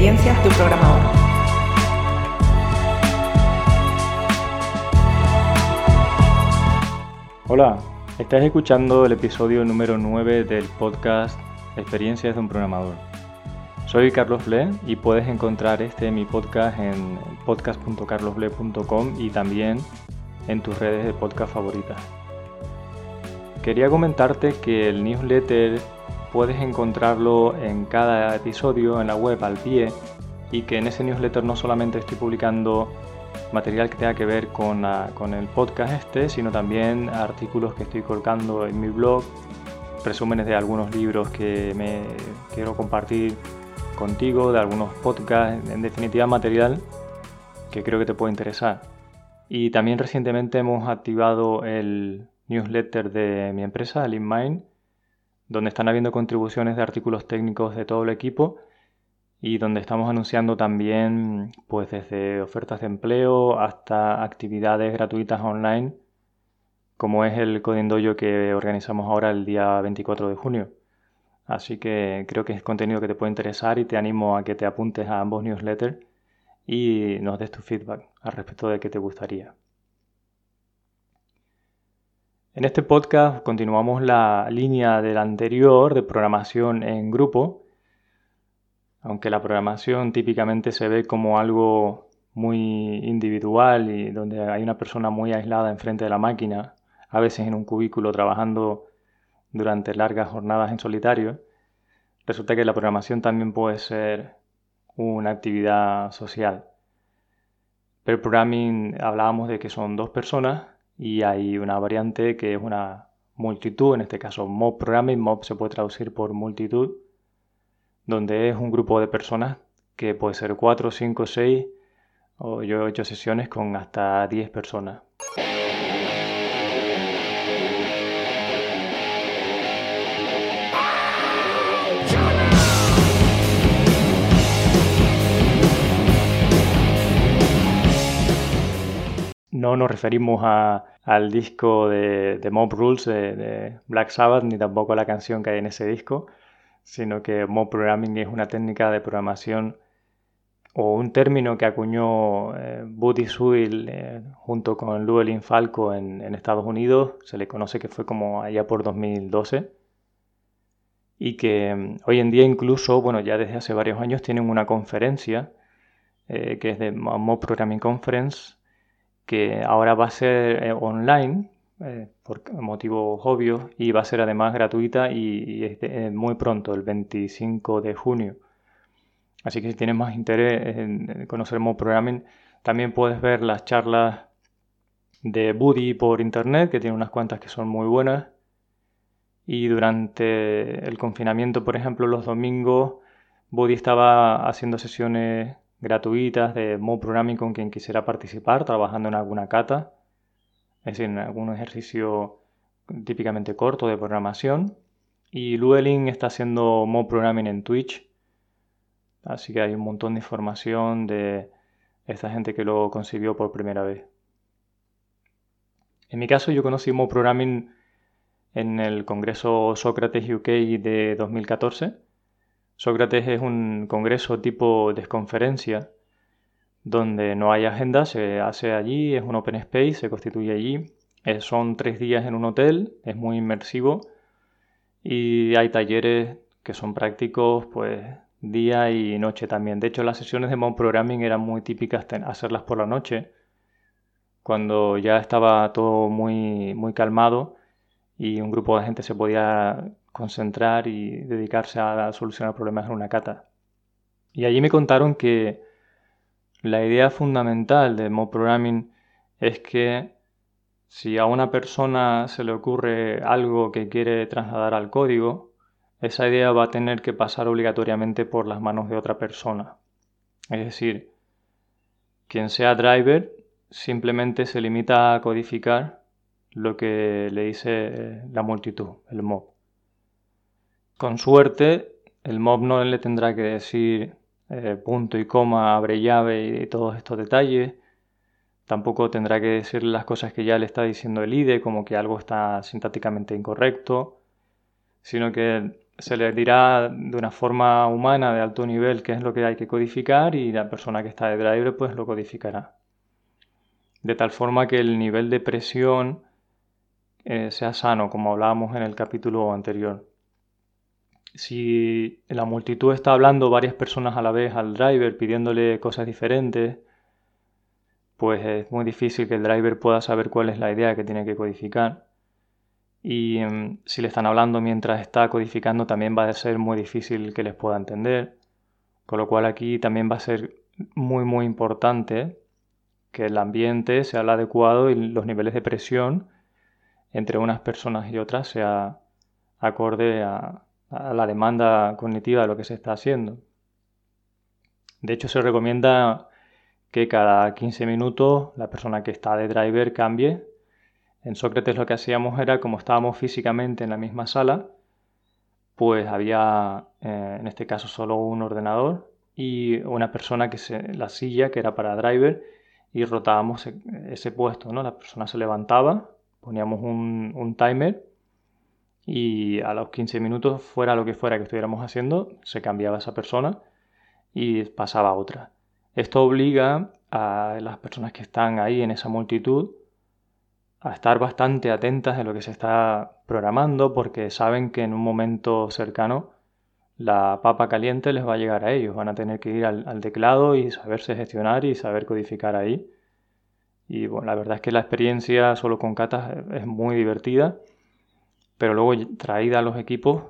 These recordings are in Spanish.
experiencias de un programador. Hola, estás escuchando el episodio número 9 del podcast Experiencias de un programador. Soy Carlos Ble y puedes encontrar este mi podcast en podcast.carlosble.com y también en tus redes de podcast favoritas. Quería comentarte que el newsletter puedes encontrarlo en cada episodio en la web al pie y que en ese newsletter no solamente estoy publicando material que tenga que ver con, con el podcast este, sino también artículos que estoy colocando en mi blog, resúmenes de algunos libros que me quiero compartir contigo, de algunos podcasts, en definitiva material que creo que te puede interesar. Y también recientemente hemos activado el newsletter de mi empresa, LeanMind, donde están habiendo contribuciones de artículos técnicos de todo el equipo y donde estamos anunciando también pues desde ofertas de empleo hasta actividades gratuitas online como es el Coding Dojo que organizamos ahora el día 24 de junio. Así que creo que es contenido que te puede interesar y te animo a que te apuntes a ambos newsletters y nos des tu feedback al respecto de qué te gustaría. En este podcast continuamos la línea del anterior de programación en grupo, aunque la programación típicamente se ve como algo muy individual y donde hay una persona muy aislada enfrente de la máquina a veces en un cubículo trabajando durante largas jornadas en solitario, resulta que la programación también puede ser una actividad social. Pero programming hablábamos de que son dos personas y hay una variante que es una multitud, en este caso mob programming, mob se puede traducir por multitud, donde es un grupo de personas que puede ser 4, 5, 6 o yo he hecho sesiones con hasta 10 personas. No nos referimos al disco de, Mob Rules de, Black Sabbath, ni tampoco a la canción que hay en ese disco, sino que Mob Programming es una técnica de programación o un término que acuñó eh, Buddy Sewell eh, junto con Llewellyn Falco en, en, Estados Unidos, se le conoce que fue como allá por 2012, y que mm, hoy en día incluso, bueno, ya desde hace varios años tienen una conferencia eh, que es de Mob Programming Conference, que ahora va a ser eh, online eh, por motivos obvios y va a ser además gratuita y, eh, muy pronto, el 25 de junio. Así que si tienes más interés en conocer Mo Programming, también puedes ver las charlas de Buddy por internet, que tiene unas cuantas que son muy buenas. Y durante el confinamiento, por ejemplo, los domingos, Buddy estaba haciendo sesiones gratuitas de Mo Programming con quien quisiera participar, trabajando en alguna cata, es decir, en algún ejercicio típicamente corto de programación. Y Llewellyn está haciendo Mo Programming en Twitch, así que hay un montón de información de esta gente que lo concibió por primera vez. En mi caso, yo conocí Mo Programming en el Congreso Sócrates UK de 2014 Sócrates es un congreso tipo desconferencia donde no hay agenda, se hace allí, es un open space, se constituye allí. Eh, son tres días en un hotel, es muy inmersivo y hay talleres que son prácticos pues día y noche también. De hecho, las sesiones de Mon Programming eran muy típicas hacerlas por la noche, cuando ya estaba todo muy, muy calmado y un grupo de gente se podía concentrar y dedicarse a solucionar problemas en una cata. Y allí me contaron que la idea fundamental de Mob Programming es que si a una persona se le ocurre algo que quiere trasladar al código, esa idea va a tener que pasar obligatoriamente por las manos de otra persona. Es decir, quien sea driver simplemente se limita a codificar lo que le dice la multitud, el mob. Con suerte, el mob no le tendrá que decir eh, punto y coma, abre llave y, todos estos detalles. Tampoco tendrá que decir las cosas que ya le está diciendo el IDE, como que algo está sintácticamente incorrecto, sino que se les dirá de una forma humana de alto nivel qué es lo que hay que codificar y la persona que está de driver pues lo codificará. De tal forma que el nivel de presión eh, sea sano, como hablábamos en el capítulo anterior. Si la multitud está hablando varias personas a la vez al driver pidiéndole cosas diferentes, pues es muy difícil que el driver pueda saber cuál es la idea que tiene que codificar y em, si le están hablando mientras está codificando también va a ser muy difícil que les pueda entender. Con lo cual aquí también va a ser muy muy importante que el ambiente sea el adecuado y los niveles de presión entre unas personas y otras sea acorde a, a la demanda cognitiva de lo que se está haciendo. De hecho, se recomienda que cada 15 minutos la persona que está de driver cambie en Sócrates lo que hacíamos era, como estábamos físicamente en la misma sala, pues había eh, en este caso solo un ordenador y una persona que se, la silla que era para driver y rotábamos e, ese puesto, ¿no? La persona se levantaba, poníamos un, un timer y a los 15 minutos, fuera lo que fuera que estuviéramos haciendo, se cambiaba esa persona y pasaba a otra. Esto obliga a las personas que están ahí en esa multitud a estar bastante atentas de lo que se está programando porque saben que en un momento cercano la papa caliente les va a llegar a ellos. Van a tener que ir al, teclado y saberse gestionar y saber codificar ahí. Y bueno, la verdad es que la experiencia solo con catas es muy divertida, pero luego traída a los equipos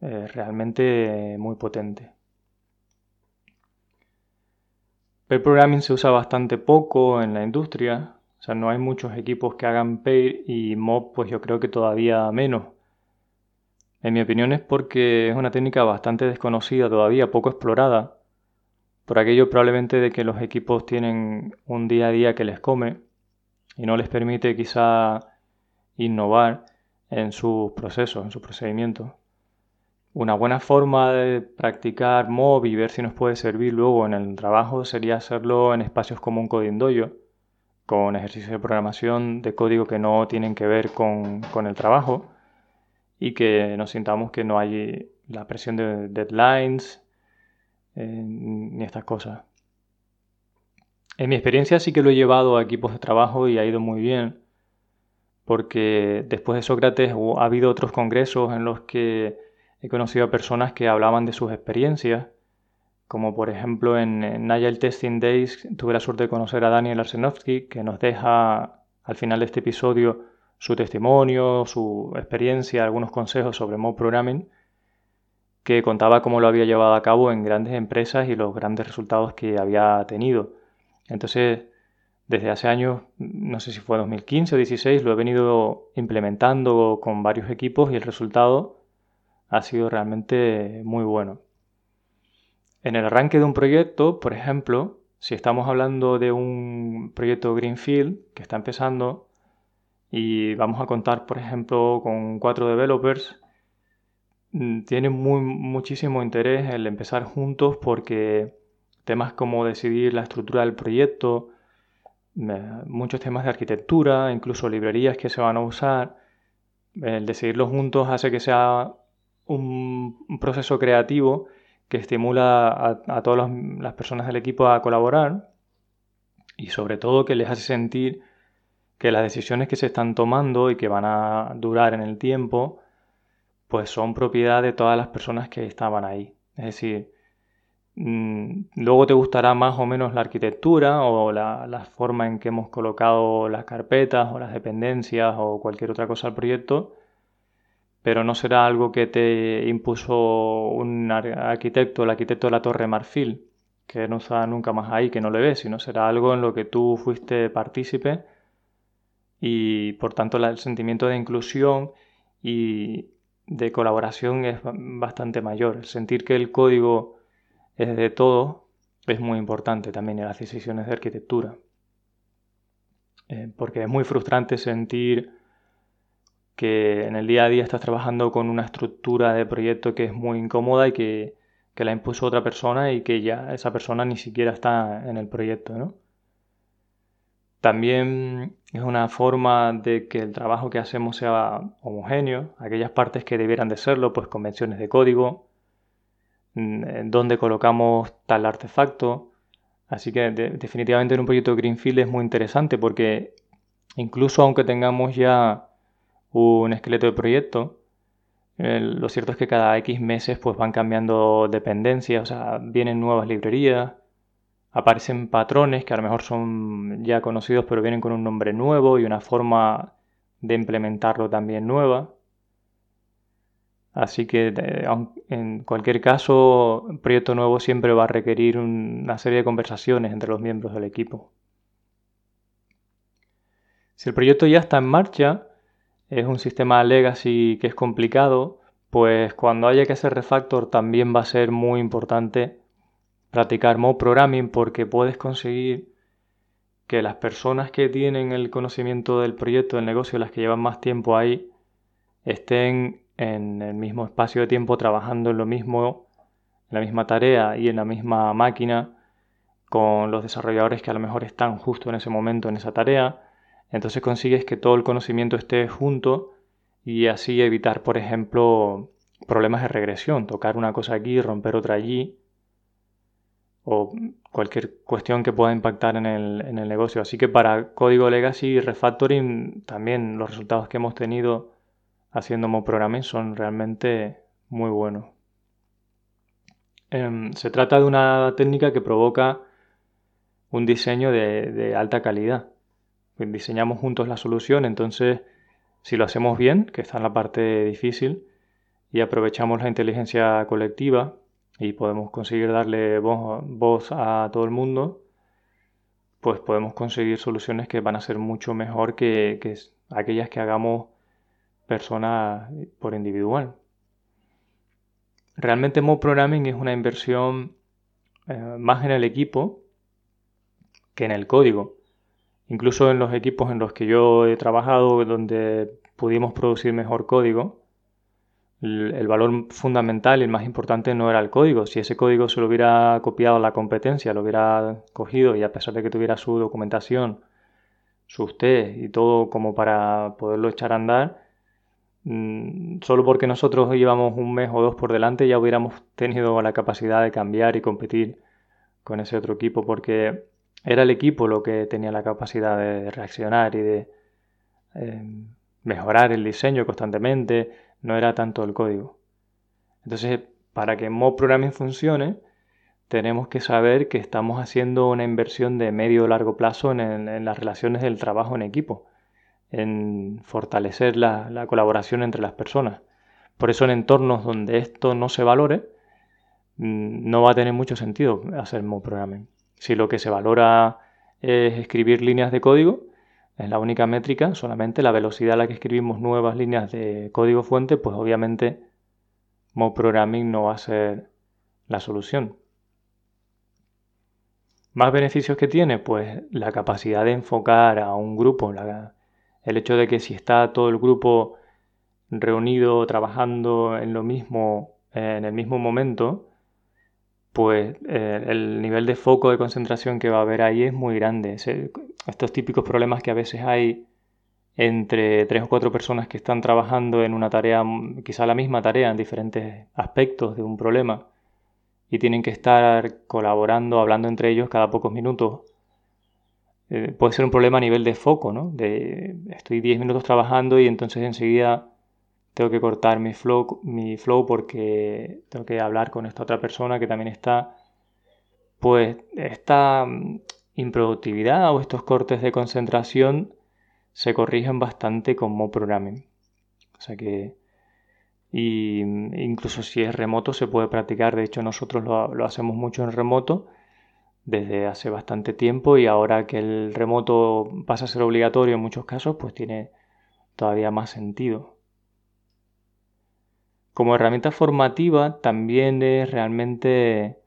es realmente muy potente. El programming se usa bastante poco en la industria, o sea, no hay muchos equipos que hagan pair y mob, pues yo creo que todavía menos. En mi opinión es porque es una técnica bastante desconocida todavía, poco explorada. Por aquello probablemente de que los equipos tienen un día a día que les come y no les permite quizá innovar en sus procesos, en sus procedimientos. Una buena forma de practicar mob y ver si nos puede servir luego en el trabajo sería hacerlo en espacios como un Coding con ejercicios de programación de código que no tienen que ver con, el trabajo y que nos sintamos que no hay la presión de deadlines eh, ni estas cosas. En mi experiencia sí que lo he llevado a equipos de trabajo y ha ido muy bien, porque después de Sócrates ha habido otros congresos en los que he conocido a personas que hablaban de sus experiencias como por ejemplo en, Agile Testing Days tuve la suerte de conocer a Daniel Arsenovsky, que nos deja al final de este episodio su testimonio, su experiencia, algunos consejos sobre Mob Programming, que contaba cómo lo había llevado a cabo en grandes empresas y los grandes resultados que había tenido. Entonces, desde hace años, no sé si fue 2015 o 2016, lo he venido implementando con varios equipos y el resultado ha sido realmente muy bueno. En el arranque de un proyecto, por ejemplo, si estamos hablando de un proyecto Greenfield que está empezando y vamos a contar, por ejemplo, con cuatro developers, mm, tiene muy, muchísimo interés el empezar juntos porque temas como decidir la estructura del proyecto, muchos temas de arquitectura, incluso librerías que se van a usar, el decidirlo juntos hace que sea un proceso creativo que estimula a, todas las personas del equipo a colaborar y sobre todo que les hace sentir que las decisiones que se están tomando y que van a durar en el tiempo, pues son propiedad de todas las personas que estaban ahí. Es decir, luego te gustará más o menos la arquitectura o la, la, forma en que hemos colocado las carpetas o las dependencias o cualquier otra cosa al proyecto, pero no será algo que te impuso un arquitecto, el arquitecto de la Torre Marfil, que no está nunca más ahí, que no le ves, sino será algo en lo que tú fuiste partícipe y por tanto el sentimiento de inclusión y de colaboración es bastante mayor. El sentir que el código de todo es muy importante también en las decisiones de arquitectura. Eh, porque es muy frustrante sentir que en el día a día estás trabajando con una estructura de proyecto que es muy incómoda y que, la impuso otra persona y que ya esa persona ni siquiera está en el proyecto, ¿no? También es una forma de que el trabajo que hacemos sea homogéneo, aquellas partes que debieran de serlo, pues convenciones de código, dónde colocamos tal artefacto. Así que definitivamente en un proyecto Greenfield es muy interesante porque incluso aunque tengamos ya un esqueleto de proyecto, lo cierto es que cada X meses pues van cambiando dependencias, o sea, vienen nuevas librerías, aparecen patrones que a lo mejor son ya conocidos pero vienen con un nombre nuevo y una forma de implementarlo también nueva. Así que en cualquier caso, un proyecto nuevo siempre va a requerir una serie de conversaciones entre los miembros del equipo. Si el proyecto ya está en marcha, es un sistema legacy que es complicado, pues cuando haya que hacer refactor también va a ser muy importante practicar Mo Programming porque puedes conseguir que las personas que tienen el conocimiento del proyecto, del negocio, las que llevan más tiempo ahí, estén en el mismo espacio de tiempo trabajando en lo mismo, en la misma tarea y en la misma máquina con los desarrolladores que a lo mejor están justo en ese momento en esa tarea. Entonces consigues que todo el conocimiento esté junto y así evitar, por ejemplo, problemas de regresión, tocar una cosa aquí, romper otra allí o cualquier cuestión que pueda impactar en el, negocio. Así que para código legacy y refactoring también los resultados que hemos tenido haciendo Mo Programming son realmente muy buenos. Em, se trata de una técnica que provoca un diseño de, de alta calidad. Diseñamos juntos la solución, entonces si lo hacemos bien, que está en la parte difícil, y aprovechamos la inteligencia colectiva, y podemos conseguir darle voz, a todo el mundo, pues podemos conseguir soluciones que van a ser mucho mejor que, aquellas que hagamos personas por individual. Realmente Mo Programming es una inversión eh, más en el equipo que en el código. Incluso en los equipos en los que yo he trabajado, donde pudimos producir mejor código, el valor fundamental y el más importante no era el código. Si ese código se lo hubiera copiado a la competencia, lo hubiera cogido y a pesar de que tuviera su documentación, sus test y todo como para poderlo echar a andar, solo porque nosotros llevamos un mes o dos por delante ya hubiéramos tenido la capacidad de cambiar y competir con ese otro equipo porque era el equipo lo que tenía la capacidad de reaccionar y de eh, mejorar el diseño constantemente, no era tanto el código. Entonces, para que Mob Programming funcione, tenemos que saber que estamos haciendo una inversión de medio o largo plazo en, las relaciones del trabajo en equipo, en fortalecer la, colaboración entre las personas. Por eso en entornos donde esto no se valore, mm, no va a tener mucho sentido hacer Mob Programming. Si lo que se valora es escribir líneas de código, es la única métrica, solamente la velocidad a la que escribimos nuevas líneas de código fuente, pues obviamente Mo Programming no va a ser la solución. ¿Más beneficios que tiene? Pues la capacidad de enfocar a un grupo, el hecho de que si está todo el grupo reunido trabajando en lo mismo, en el mismo momento, pues eh, el nivel de foco de concentración que va a haber ahí es muy grande. estos típicos problemas que a veces hay entre tres o cuatro personas que están trabajando en una tarea, quizá la misma tarea, en diferentes aspectos de un problema, y tienen que estar colaborando, hablando entre ellos cada pocos minutos. Eh, puede ser un problema a nivel de foco, ¿no? De estoy 10 minutos trabajando y entonces enseguida tengo que cortar mi flow, mi flow porque tengo que hablar con esta otra persona que también está, pues esta mm, improductividad o estos cortes de concentración se corrigen bastante con Mo Programming. O sea que y mm, incluso si es remoto se puede practicar. De hecho nosotros lo, lo hacemos mucho en remoto desde hace bastante tiempo y ahora que el remoto pasa a ser obligatorio en muchos casos, pues tiene todavía más sentido. Como herramienta formativa también es realmente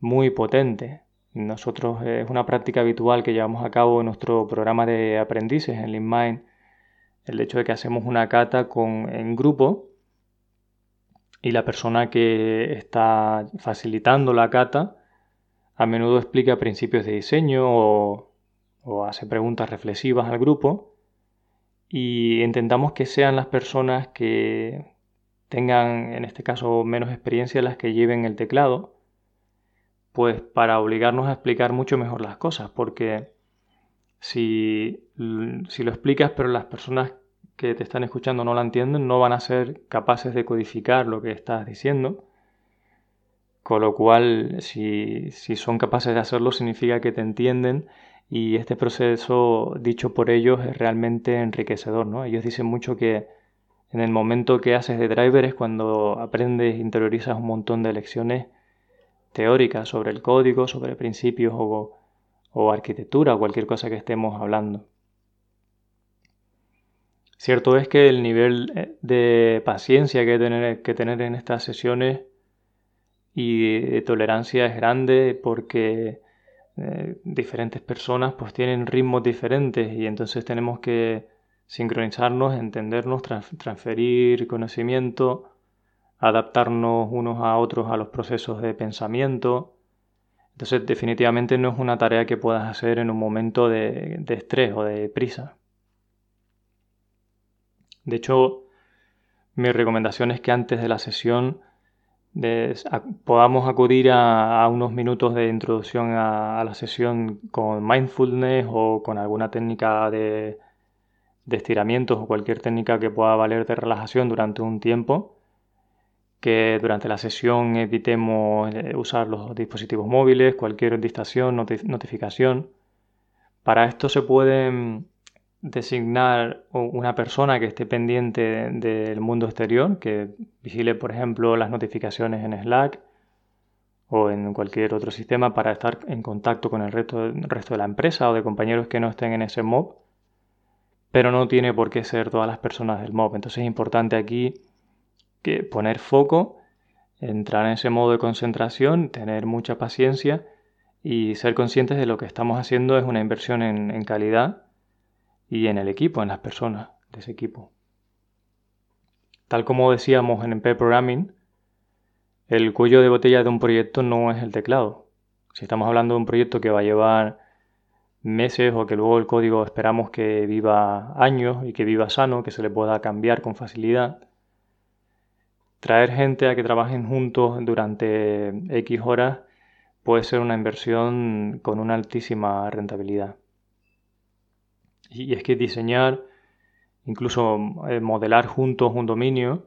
muy potente. Nosotros es una práctica habitual que llevamos a cabo en nuestro programa de aprendices en LeanMind, el hecho de que hacemos una cata con, en grupo y la persona que está facilitando la cata a menudo explica principios de diseño o, hace preguntas reflexivas al grupo y intentamos que sean las personas que tengan, en este caso, menos experiencia las que lleven el teclado, pues para obligarnos a explicar mucho mejor las cosas, porque si, si lo explicas pero las personas que te están escuchando no la entienden, no van a ser capaces de codificar lo que estás diciendo. Con lo cual, si, si, son capaces de hacerlo, significa que te entienden y este proceso dicho por ellos es realmente enriquecedor. ¿no? Ellos dicen mucho que en el momento que haces de driver es cuando aprendes, interiorizas un montón de lecciones teóricas sobre el código, sobre principios o, o arquitectura cualquier cosa que estemos hablando. Cierto es que el nivel eh, de paciencia que hay tener, que tener en estas sesiones y de tolerancia es grande porque eh, diferentes personas pues tienen ritmos diferentes y entonces tenemos que sincronizarnos, entendernos, transferir conocimiento, adaptarnos unos a otros a los procesos de pensamiento. Entonces definitivamente no es una tarea que puedas hacer en un momento de, de estrés o de prisa. De hecho, mi recomendación es que antes de la sesión podamos acudir a, unos minutos de introducción a, la sesión con mindfulness o con alguna técnica de, de, estiramientos o cualquier técnica que pueda valer de relajación durante un tiempo. Que durante la sesión evitemos eh, usar los dispositivos móviles, cualquier distracción, notificación. Para esto se pueden designar una persona que esté pendiente del mundo exterior, que vigile, por ejemplo, las notificaciones en Slack o en cualquier otro sistema para estar en contacto con el resto, resto de la empresa o de compañeros que no estén en ese mob, pero no tiene por qué ser todas las personas del mob. Entonces es importante aquí que poner foco, entrar en ese modo de concentración, tener mucha paciencia y ser conscientes de lo que estamos haciendo es una inversión en calidad y en el equipo, en las personas de ese equipo. Tal como decíamos en MP Programming, el cuello de botella de un proyecto no es el teclado. Si estamos hablando de un proyecto que va a llevar meses o que luego el código esperamos que viva años y que viva sano, que se le pueda cambiar con facilidad, traer gente a que trabajen juntos durante X horas puede ser una inversión con una altísima rentabilidad. Y es que diseñar, incluso eh, modelar juntos un dominio,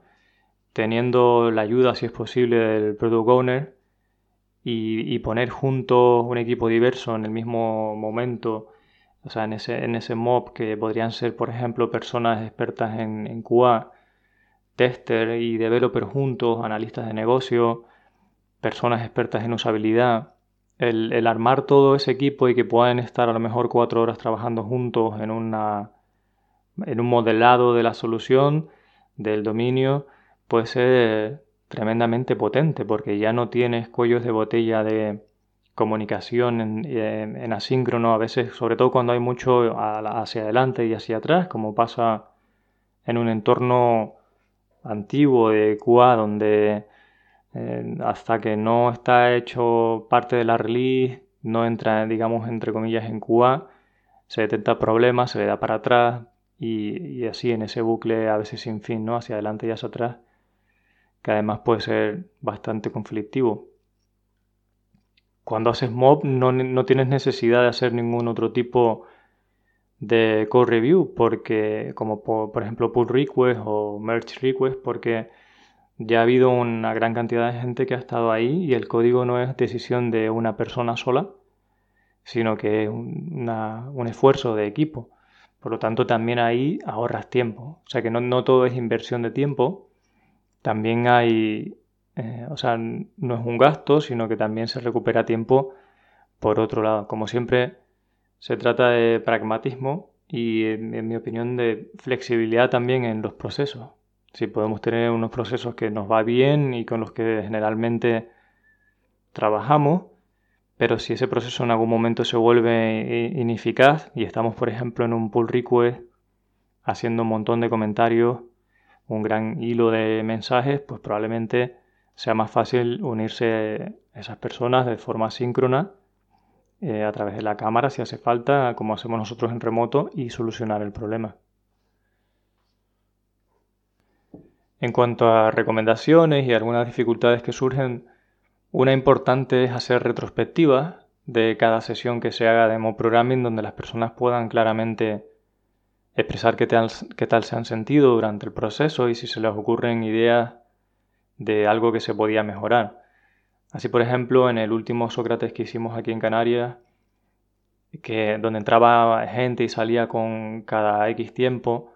teniendo la ayuda, si es posible, del product owner y, poner juntos un equipo diverso en el mismo momento, o sea, en ese, en ese mob que podrían ser, por ejemplo, personas expertas en, en QA, tester y developer juntos, analistas de negocio, personas expertas en usabilidad, el, armar todo ese equipo y que puedan estar a lo mejor cuatro horas trabajando juntos en, una, en un modelado de la solución, del dominio, puede ser tremendamente potente porque ya no tienes cuellos de botella de comunicación en, asíncrono, a veces, sobre todo cuando hay mucho hacia adelante y hacia atrás, como pasa en un entorno antiguo de QA donde hasta que no está hecho parte de la release, no entra, digamos, entre comillas, en QA, se detecta problemas, se le da para atrás y, así en ese bucle a veces sin fin, ¿no? Hacia adelante y hacia atrás, que además puede ser bastante conflictivo. Cuando haces mob no, no tienes necesidad de hacer ningún otro tipo de code review, porque como por, por ejemplo pull request o merge request, porque ya ha habido una gran cantidad de gente que ha estado ahí y el código no es decisión de una persona sola, sino que es un esfuerzo de equipo. Por lo tanto, también ahí ahorras tiempo. O sea que no, todo es inversión de tiempo. También hay, eh, o sea, no es un gasto, sino que también se recupera tiempo por otro lado. Como siempre, se trata de pragmatismo y, en mi opinión, de flexibilidad también en los procesos. Si podemos tener unos procesos que nos va bien y con los que generalmente trabajamos, pero si ese proceso en algún momento se vuelve ineficaz y estamos, por ejemplo, en un pull request haciendo un montón de comentarios, un gran hilo de mensajes, pues probablemente sea más fácil unirse a esas personas de forma síncrona eh, a través de la cámara si hace falta, como hacemos nosotros en remoto, y solucionar el problema. En cuanto a recomendaciones y algunas dificultades que surgen, una importante es hacer retrospectivas de cada sesión que se haga de mob programming donde las personas puedan claramente expresar qué tal, qué tal se han sentido durante el proceso y si se les ocurren ideas de algo que se podía mejorar. Así, por ejemplo, en el último Sócrates que hicimos aquí en Canarias, que donde entraba gente y salía con cada X tiempo,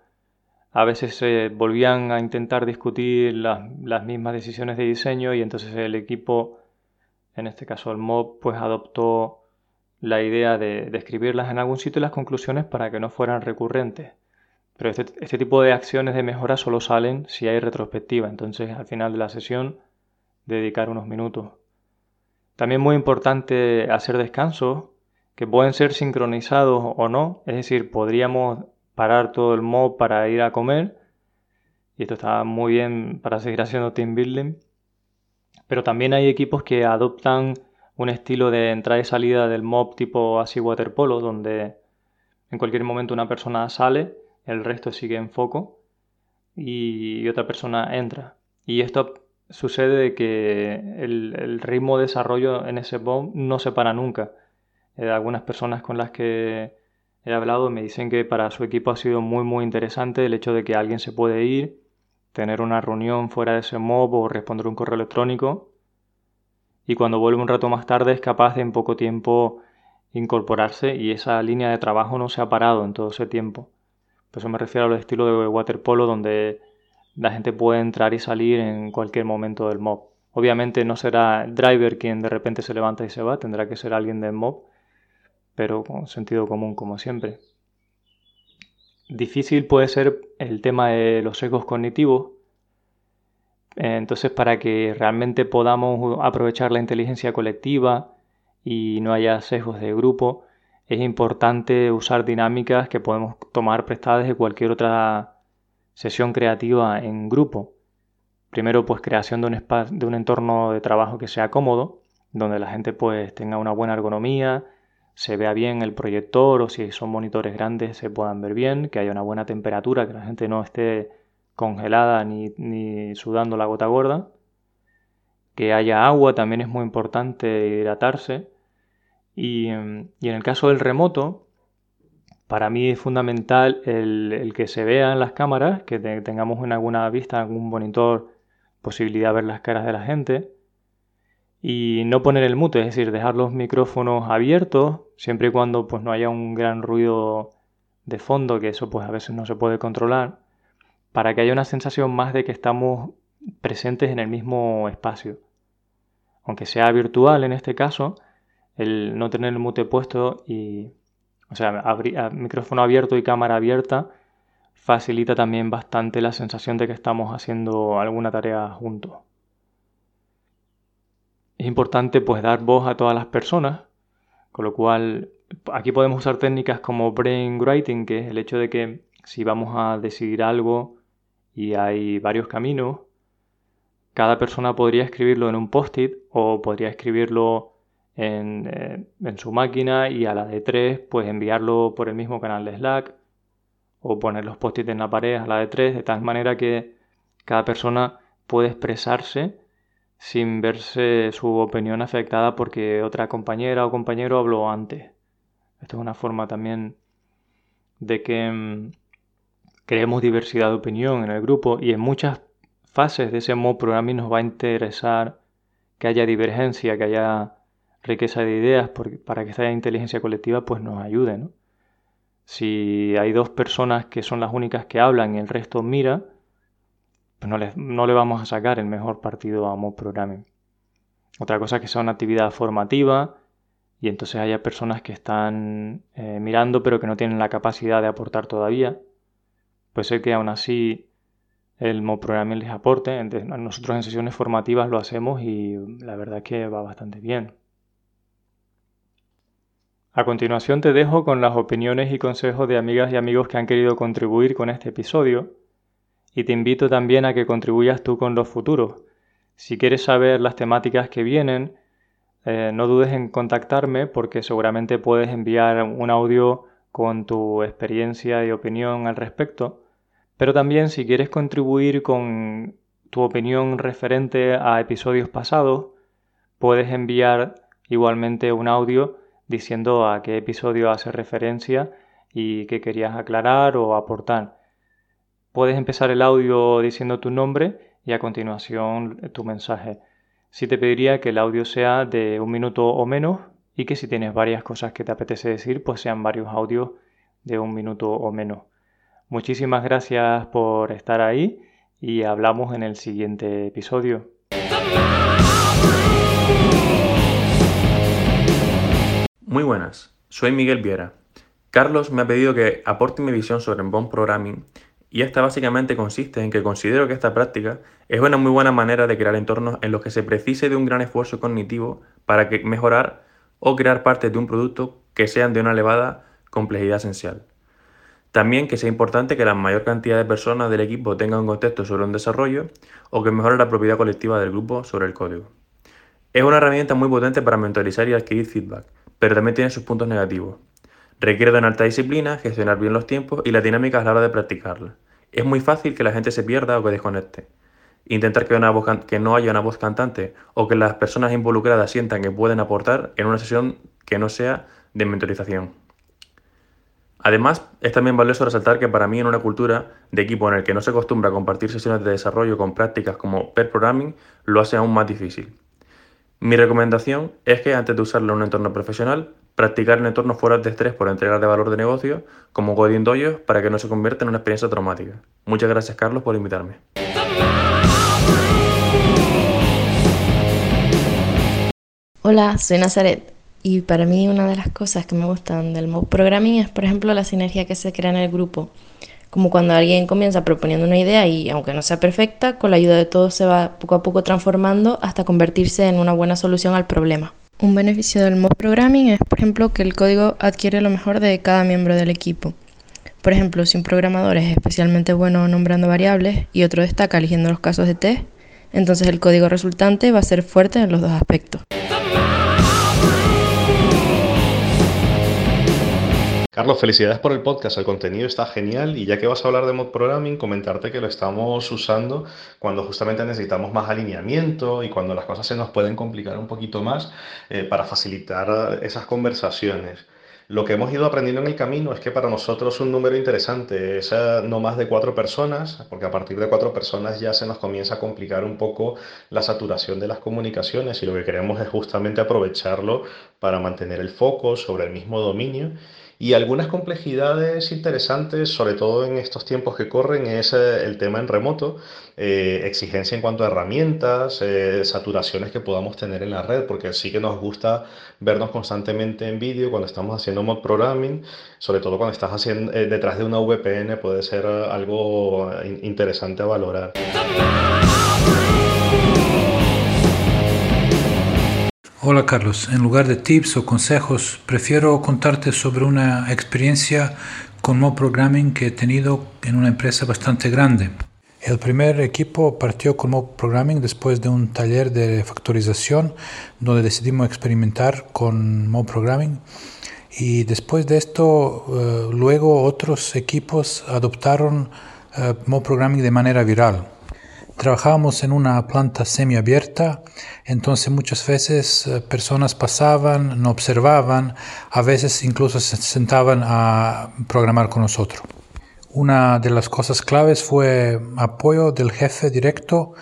a veces se volvían a intentar discutir las, mismas decisiones de diseño y entonces el equipo, en este caso el MOB, pues adoptó la idea de, escribirlas en algún sitio y las conclusiones para que no fueran recurrentes. Pero este, este, tipo de acciones de mejora solo salen si hay retrospectiva, entonces al final de la sesión dedicar unos minutos. También muy importante hacer descansos que pueden ser sincronizados o no, es decir, podríamos parar todo el mob para ir a comer. Y esto está muy bien para seguir haciendo team building. Pero también hay equipos que adoptan un estilo de entrada y salida del mob tipo así waterpolo, donde en cualquier momento una persona sale, el resto sigue en foco y otra persona entra. Y esto sucede de que el, ritmo de desarrollo en ese mob no se para nunca. Eh, algunas personas con las que he hablado me dicen que para su equipo ha sido muy muy interesante el hecho de que alguien se puede ir, tener una reunión fuera de ese mob o responder un correo electrónico y cuando vuelve un rato más tarde es capaz de en poco tiempo incorporarse y esa línea de trabajo no se ha parado en todo ese tiempo. Por eso me refiero al estilo de waterpolo donde la gente puede entrar y salir en cualquier momento del mob. Obviamente no será el driver quien de repente se levanta y se va, tendrá que ser alguien del mob pero con sentido común como siempre. Difícil puede ser el tema de los sesgos cognitivos. Entonces, para que realmente podamos aprovechar la inteligencia colectiva y no haya sesgos de grupo, es importante usar dinámicas que podemos tomar prestadas de cualquier otra sesión creativa en grupo. Primero, pues creación de un, de un entorno de trabajo que sea cómodo, donde la gente pues tenga una buena ergonomía, se vea bien el proyector o si son monitores grandes se puedan ver bien, que haya una buena temperatura, que la gente no esté congelada ni, sudando la gota gorda. Que haya agua también es muy importante hidratarse. Y, en el caso del remoto, para mí es fundamental el, que se vea en las cámaras, que tengamos en alguna vista, algún monitor, posibilidad de ver las caras de la gente y no poner el mute, es decir, dejar los micrófonos abiertos siempre y cuando pues no haya un gran ruido de fondo, que eso pues a veces no se puede controlar, para que haya una sensación más de que estamos presentes en el mismo espacio. Aunque sea virtual en este caso, el no tener el mute puesto y, o sea, micrófono abierto y cámara abierta facilita también bastante la sensación de que estamos haciendo alguna tarea juntos es importante pues dar voz a todas las personas, con lo cual aquí podemos usar técnicas como brainwriting, que es el hecho de que si vamos a decidir algo y hay varios caminos, cada persona podría escribirlo en un post-it o podría escribirlo en, eh, en, su máquina y a la de tres pues enviarlo por el mismo canal de Slack o poner los post-it en la pared a la de tres de tal manera que cada persona puede expresarse sin verse su opinión afectada porque otra compañera o compañero habló antes. Esto es una forma también de que mm, creemos diversidad de opinión en el grupo y en muchas fases de ese modo programming nos va a interesar que haya divergencia, que haya riqueza de ideas para que esta inteligencia colectiva pues nos ayude. Si hay dos personas que son las únicas que hablan y el resto mira, pues no le, vamos a sacar el mejor partido a Mob Programming. Otra cosa es que sea una actividad formativa y entonces haya personas que están eh, mirando pero que no tienen la capacidad de aportar todavía. Puede ser que aún así el Mob Programming les aporte. nosotros en sesiones formativas lo hacemos y la verdad es que va bastante bien. A continuación te dejo con las opiniones y consejos de amigas y amigos que han querido contribuir con este episodio y te invito también a que contribuyas tú con los futuros. Si quieres saber las temáticas que vienen, eh, no dudes en contactarme porque seguramente puedes enviar un audio con tu experiencia y opinión al respecto. Pero también si quieres contribuir con tu opinión referente a episodios pasados, puedes enviar igualmente un audio diciendo a qué episodio hace referencia y qué querías aclarar o aportar. Puedes empezar el audio diciendo tu nombre y a continuación tu mensaje. Si te pediría que el audio sea de un minuto o menos y que si tienes varias cosas que te apetece decir, pues sean varios audios de un minuto o menos. Muchísimas gracias por estar ahí y hablamos en el siguiente episodio. Muy buenas, soy Miguel Viera. Carlos me ha pedido que aporte mi visión sobre Bond Programming y esta básicamente consiste en que considero que esta práctica es una muy buena manera de crear entornos en los que se precise de un gran esfuerzo cognitivo para que mejorar o crear partes de un producto que sean de una elevada complejidad esencial. También que sea importante que la mayor cantidad de personas del equipo tengan un contexto sobre un desarrollo o que mejore la propiedad colectiva del grupo sobre el código. Es una herramienta muy potente para mentorizar y adquirir feedback, pero también tiene sus puntos negativos. Requiere de una alta disciplina, gestionar bien los tiempos y la dinámica a la hora de practicarla. Es muy fácil que la gente se pierda o que desconecte. Intentar que, que no haya una voz cantante o que las personas involucradas sientan que pueden aportar en una sesión que no sea de mentorización. Además, es también valioso resaltar que para mí en una cultura de equipo en el que no se acostumbra a compartir sesiones de desarrollo con prácticas como pair programming, lo hace aún más difícil. Mi recomendación es que antes de usarlo en un entorno profesional, practicar en entornos fuera de estrés por entregar de valor de negocio, como Coding Dojo, para que no se convierta en una experiencia traumática. Muchas gracias Carlos por invitarme. Hola, soy Nazaret y para mí una de las cosas que me gustan del programming es, por ejemplo, la sinergia que se crea en el grupo. Como cuando alguien comienza proponiendo una idea y aunque no sea perfecta, con la ayuda de todos se va poco a poco transformando hasta convertirse en una buena solución al problema. Un beneficio del mob programming es, por ejemplo, que el código adquiere lo mejor de cada miembro del equipo. Por ejemplo, si un programador es especialmente bueno nombrando variables y otro destaca eligiendo los casos de test, entonces el código resultante va a ser fuerte en los dos aspectos. Carlos, felicidades por el podcast, el contenido está genial y ya que vas a hablar de mod programming, comentarte que lo estamos usando cuando justamente necesitamos más alineamiento y cuando las cosas se nos pueden complicar un poquito más eh, para facilitar esas conversaciones. Lo que hemos ido aprendiendo en el camino es que para nosotros un número interesante es eh, no más de cuatro personas, porque a partir de cuatro personas ya se nos comienza a complicar un poco la saturación de las comunicaciones y lo que queremos es justamente aprovecharlo para mantener el foco sobre el mismo dominio y algunas complejidades interesantes, sobre todo en estos tiempos que corren, es eh, el tema en remoto, eh, exigencia en cuanto a herramientas, eh, saturaciones que podamos tener en la red, porque sí que nos gusta vernos constantemente en vídeo cuando estamos haciendo mod programming, sobre todo cuando estás haciendo detrás de una VPN puede ser algo interesante a valorar. Hola Carlos, en lugar de tips o consejos, prefiero contarte sobre una experiencia con Mo Programming que he tenido en una empresa bastante grande. El primer equipo partió con Mo Programming después de un taller de factorización donde decidimos experimentar con Mo Programming y después de esto eh, luego otros equipos adoptaron uh, Mo Programming de manera viral. Trabajábamos en una planta semiabierta, entonces muchas veces eh, personas pasaban, no observaban, a veces incluso se sentaban a programar con nosotros. Una de las cosas claves fue apoyo del jefe directo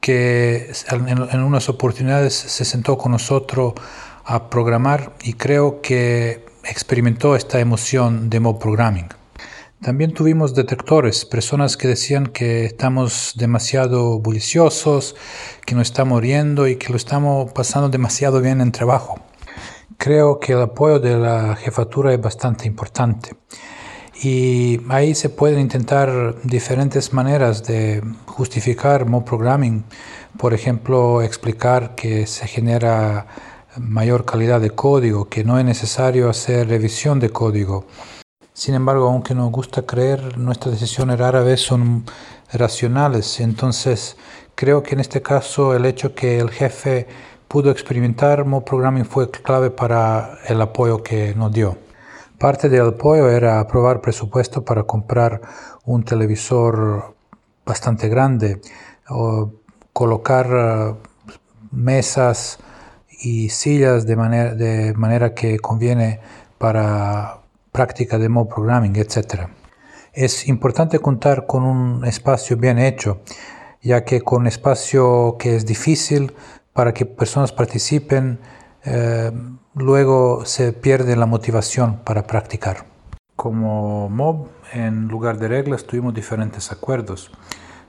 que en, unas oportunidades se sentó con nosotros a programar y creo que experimentó esta emoción de mob programming. También tuvimos detectores, personas que decían que estamos demasiado buliciosos, que nos estamos riendo y que lo estamos pasando demasiado bien en trabajo. Creo que el apoyo de la jefatura es bastante importante. Y ahí se pueden intentar diferentes maneras de justificar mob programming. Por ejemplo, explicar que se genera mayor calidad de código, que no es necesario hacer revisión de código sin embargo, aunque nos gusta creer, nuestras decisiones rara vez son racionales. Entonces, creo que en este caso el hecho que el jefe pudo experimentar, Mob Programming fue clave para el apoyo que nos dio. Parte del apoyo era aprobar presupuesto para comprar un televisor bastante grande, o colocar eh, mesas y sillas de manera, de manera que conviene para práctica de mob programming, etc. Es importante contar con un espacio bien hecho, ya que con espacio que es difícil para que personas participen, eh, luego se pierde la motivación para practicar. Como mob, en lugar de reglas, tuvimos diferentes acuerdos.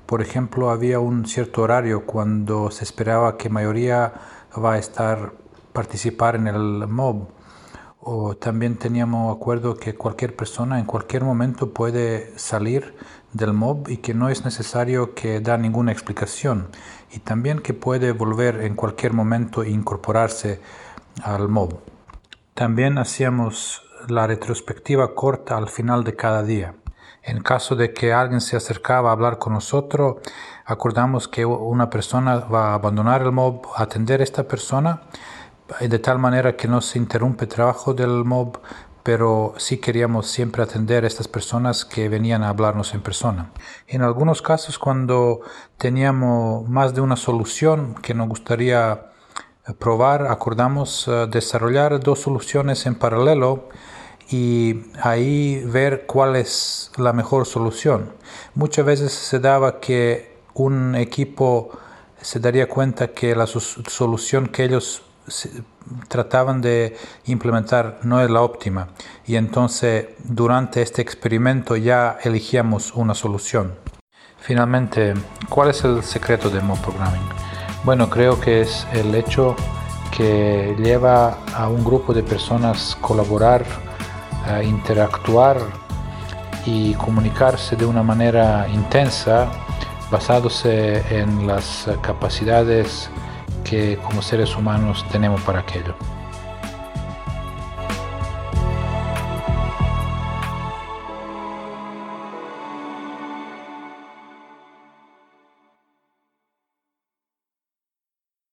Por ejemplo, había un cierto horario cuando se esperaba que mayoría va a estar participar en el mob. O también teníamos acuerdo que cualquier persona en cualquier momento puede salir del mob y que no es necesario que da ninguna explicación. Y también que puede volver en cualquier momento e incorporarse al mob. También hacíamos la retrospectiva corta al final de cada día. En caso de que alguien se acercaba a hablar con nosotros, acordamos que una persona va a abandonar el mob, atender a esta persona, de tal manera que no se interrumpe el trabajo del mob, pero sí queríamos siempre atender a estas personas que venían a hablarnos en persona. En algunos casos, cuando teníamos más de una solución que nos gustaría probar, acordamos eh, desarrollar dos soluciones en paralelo y ahí ver cuál es la mejor solución. Muchas veces se daba que un equipo se daría cuenta que la solución que ellos trataban de implementar no es la óptima y entonces durante este experimento ya elegíamos una solución. Finalmente, ¿cuál es el secreto de Mob Programming? Bueno, creo que es el hecho que lleva a un grupo de personas colaborar interactuar y comunicarse de una manera intensa basándose en las capacidades que como seres humanos tenemos para aquello.